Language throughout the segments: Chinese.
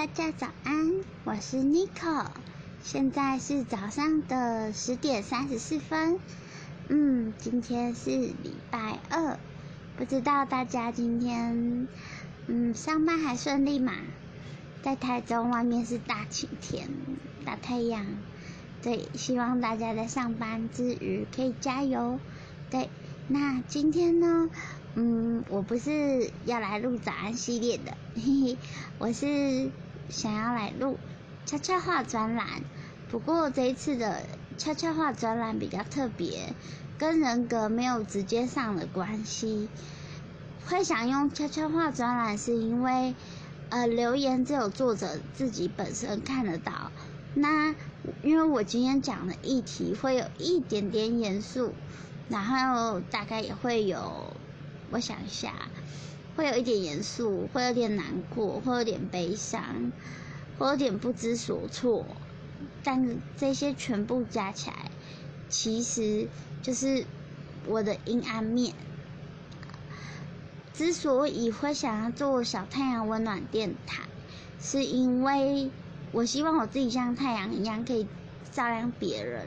大家早安，我是 Nico，现在是早上的十点三十四分。嗯，今天是礼拜二，不知道大家今天嗯上班还顺利吗？在台中外面是大晴天，大太阳。对，希望大家在上班之余可以加油。对，那今天呢？嗯，我不是要来录早安系列的，嘿嘿，我是想要来录悄悄话专栏。不过这一次的悄悄话专栏比较特别，跟人格没有直接上的关系。会想用悄悄话专栏，是因为呃留言只有作者自己本身看得到。那因为我今天讲的议题会有一点点严肃，然后大概也会有。我想一下，会有一点严肃，会有点难过，会有点悲伤，会有点不知所措。但这些全部加起来，其实就是我的阴暗面。之所以会想要做小太阳温暖电台，是因为我希望我自己像太阳一样，可以照亮别人。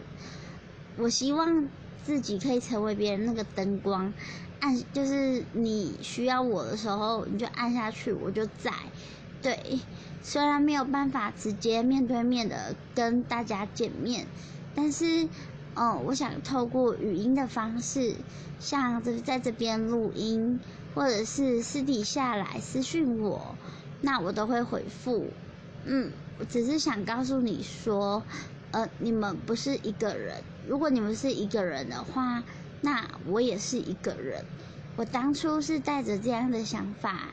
我希望自己可以成为别人那个灯光。按就是你需要我的时候，你就按下去，我就在。对，虽然没有办法直接面对面的跟大家见面，但是，嗯，我想透过语音的方式，像这在这边录音，或者是私底下来私讯我，那我都会回复。嗯，我只是想告诉你说，呃，你们不是一个人。如果你们是一个人的话。那我也是一个人，我当初是带着这样的想法，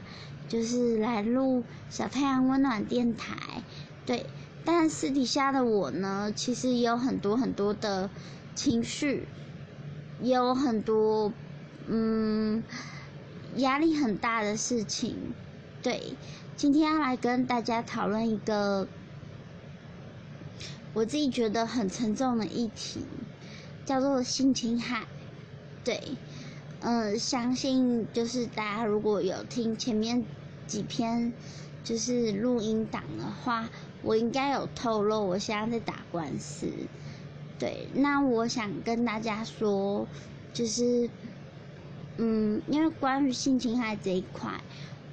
就是来录小太阳温暖电台，对。但私底下的我呢，其实也有很多很多的情绪，也有很多嗯压力很大的事情，对。今天要来跟大家讨论一个我自己觉得很沉重的议题，叫做性侵害。对，嗯，相信就是大家如果有听前面几篇就是录音档的话，我应该有透露我现在在打官司。对，那我想跟大家说，就是嗯，因为关于性侵害这一块，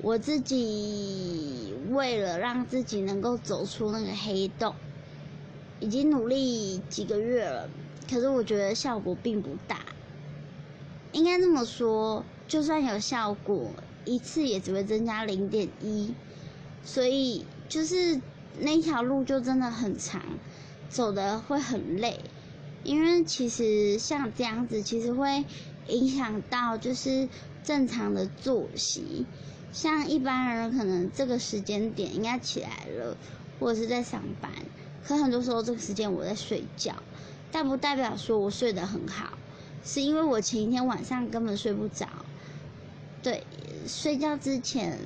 我自己为了让自己能够走出那个黑洞，已经努力几个月了，可是我觉得效果并不大。应该这么说，就算有效果，一次也只会增加零点一，所以就是那条路就真的很长，走的会很累，因为其实像这样子，其实会影响到就是正常的作息，像一般人可能这个时间点应该起来了，或者是在上班，可很多时候这个时间我在睡觉，但不代表说我睡得很好。是因为我前一天晚上根本睡不着，对，睡觉之前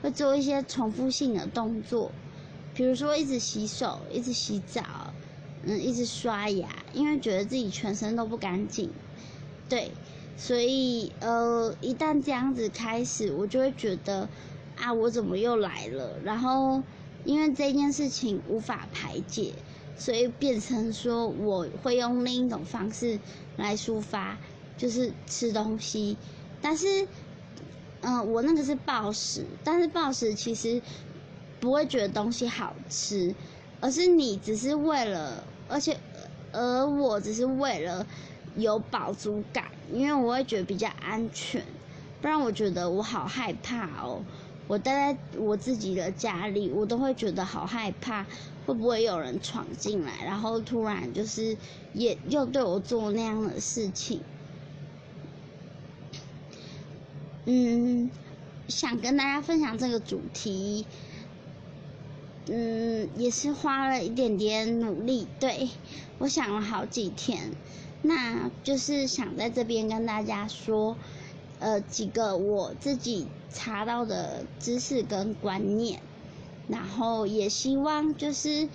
会做一些重复性的动作，比如说一直洗手、一直洗澡，嗯，一直刷牙，因为觉得自己全身都不干净，对，所以呃，一旦这样子开始，我就会觉得啊，我怎么又来了？然后因为这件事情无法排解。所以变成说，我会用另一种方式来抒发，就是吃东西。但是，嗯，我那个是暴食，但是暴食其实不会觉得东西好吃，而是你只是为了，而且，而我只是为了有饱足感，因为我会觉得比较安全，不然我觉得我好害怕哦。我待在我自己的家里，我都会觉得好害怕，会不会有人闯进来，然后突然就是也又对我做那样的事情。嗯，想跟大家分享这个主题，嗯，也是花了一点点努力，对我想了好几天，那就是想在这边跟大家说。呃，几个我自己查到的知识跟观念，然后也希望就是，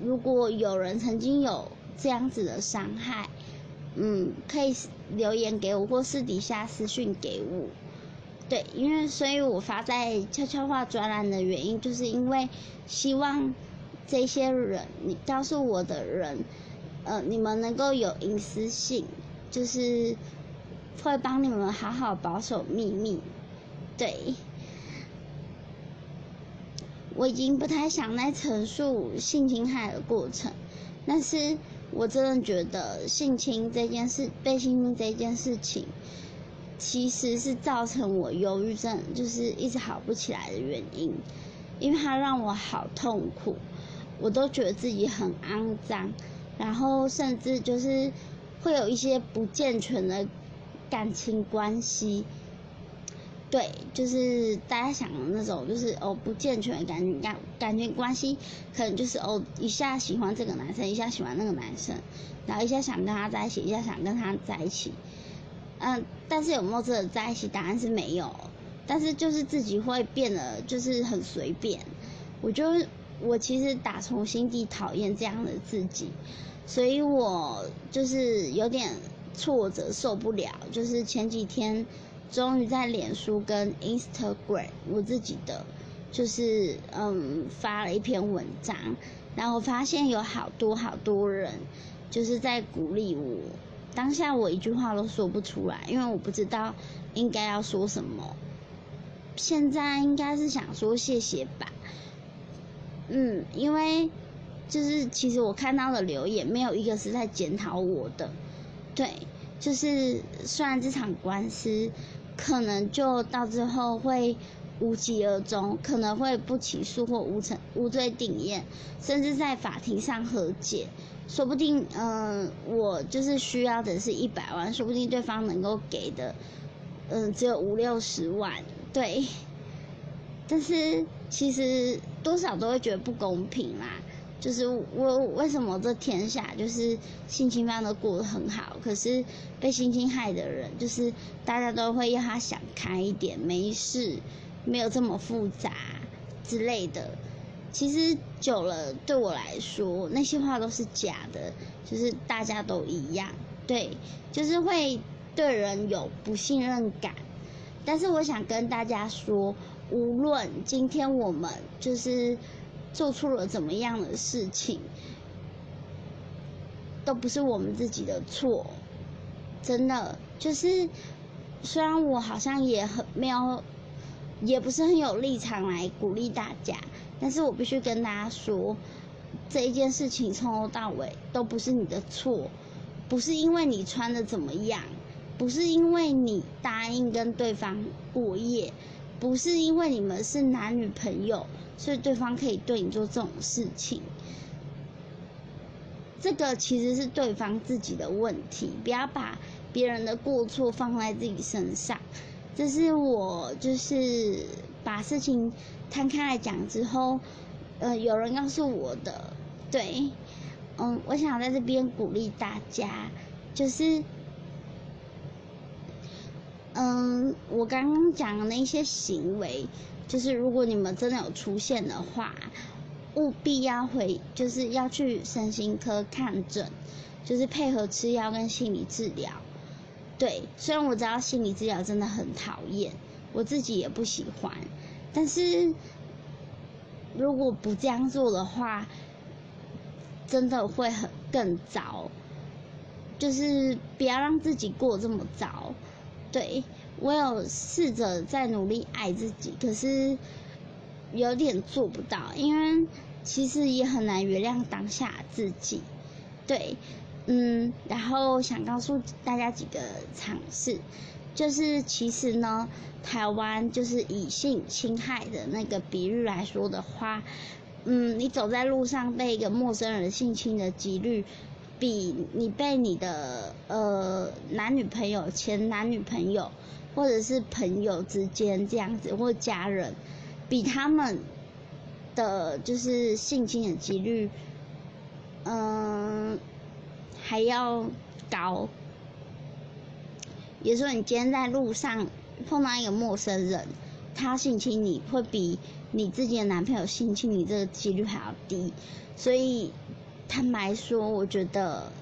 如果有人曾经有这样子的伤害，嗯，可以留言给我或私底下私讯给我，对，因为所以我发在悄悄话专栏的原因，就是因为希望这些人，你告诉我的人，呃，你们能够有隐私性，就是会帮你们好好保守秘密。对，我已经不太想再陈述性侵害的过程，但是我真的觉得性侵这件事，被性侵这件事情。其实是造成我忧郁症，就是一直好不起来的原因，因为它让我好痛苦，我都觉得自己很肮脏，然后甚至就是会有一些不健全的感情关系，对，就是大家想的那种，就是哦不健全的感感感情关系，可能就是哦一下喜欢这个男生，一下喜欢那个男生，然后一下想跟他在一起，一下想跟他在一起。嗯，但是有没有真的在一起？答案是没有。但是就是自己会变得就是很随便。我就我其实打从心底讨厌这样的自己，所以我就是有点挫折，受不了。就是前几天终于在脸书跟 Instagram 我自己的就是嗯发了一篇文章，然后发现有好多好多人就是在鼓励我。当下我一句话都说不出来，因为我不知道应该要说什么。现在应该是想说谢谢吧，嗯，因为就是其实我看到的留言没有一个是在检讨我的，对，就是虽然这场官司可能就到最后会无疾而终，可能会不起诉或无成无罪定验，甚至在法庭上和解。说不定，嗯，我就是需要的是一百万，说不定对方能够给的，嗯，只有五六十万，对。但是其实多少都会觉得不公平啦，就是我为什么这天下就是性侵犯都过得很好，可是被性侵害的人，就是大家都会要他想开一点，没事，没有这么复杂之类的。其实久了，对我来说，那些话都是假的，就是大家都一样，对，就是会对人有不信任感。但是我想跟大家说，无论今天我们就是做出了怎么样的事情，都不是我们自己的错，真的。就是虽然我好像也很没有，也不是很有立场来鼓励大家。但是我必须跟大家说，这一件事情从头到尾都不是你的错，不是因为你穿的怎么样，不是因为你答应跟对方过夜，不是因为你们是男女朋友，所以对方可以对你做这种事情。这个其实是对方自己的问题，不要把别人的过错放在自己身上。这是我就是把事情。摊开来讲之后，呃，有人告诉我的，对，嗯，我想在这边鼓励大家，就是，嗯，我刚刚讲的那些行为，就是如果你们真的有出现的话，务必要回，就是要去身心科看诊，就是配合吃药跟心理治疗。对，虽然我知道心理治疗真的很讨厌，我自己也不喜欢。但是，如果不这样做的话，真的会很更糟。就是不要让自己过这么糟。对我有试着在努力爱自己，可是有点做不到，因为其实也很难原谅当下自己。对，嗯，然后想告诉大家几个尝试。就是其实呢，台湾就是以性侵害的那个比率来说的话，嗯，你走在路上被一个陌生人性侵的几率，比你被你的呃男女朋友、前男女朋友或者是朋友之间这样子，或家人，比他们的就是性侵的几率，嗯，还要高。比如说，你今天在路上碰到一个陌生人，他性侵你会比你自己的男朋友性侵你这个几率还要低，所以坦白说，我觉得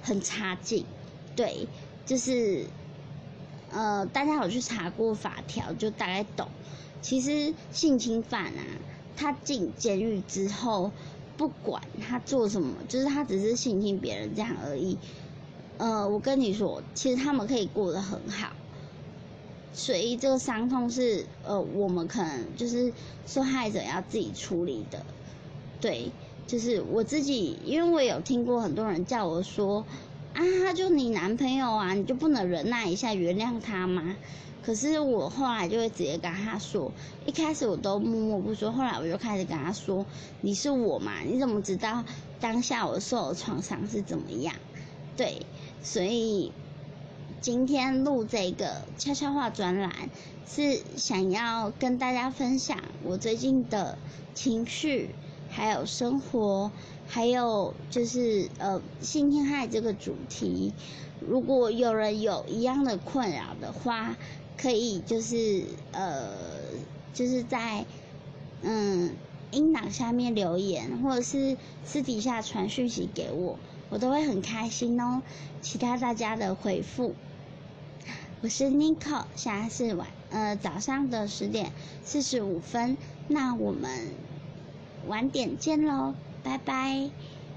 很差劲。对，就是，呃，大家有去查过法条，就大概懂。其实性侵犯啊，他进监狱之后，不管他做什么，就是他只是性侵别人这样而已。呃，我跟你说，其实他们可以过得很好。所以这个伤痛是呃，我们可能就是受害者要自己处理的。对，就是我自己，因为我有听过很多人叫我说。啊，他就你男朋友啊，你就不能忍耐一下原谅他吗？可是我后来就会直接跟他说，一开始我都默默不说，后来我就开始跟他说，你是我嘛，你怎么知道当下我受的创伤是怎么样？对，所以今天录这个悄悄话专栏，是想要跟大家分享我最近的情绪。还有生活，还有就是呃性侵害这个主题，如果有人有一样的困扰的话，可以就是呃就是在嗯音档下面留言，或者是私底下传讯息给我，我都会很开心哦。其他大家的回复，我是 n i c o 现在是晚呃早上的十点四十五分，那我们。晚点见喽，拜拜。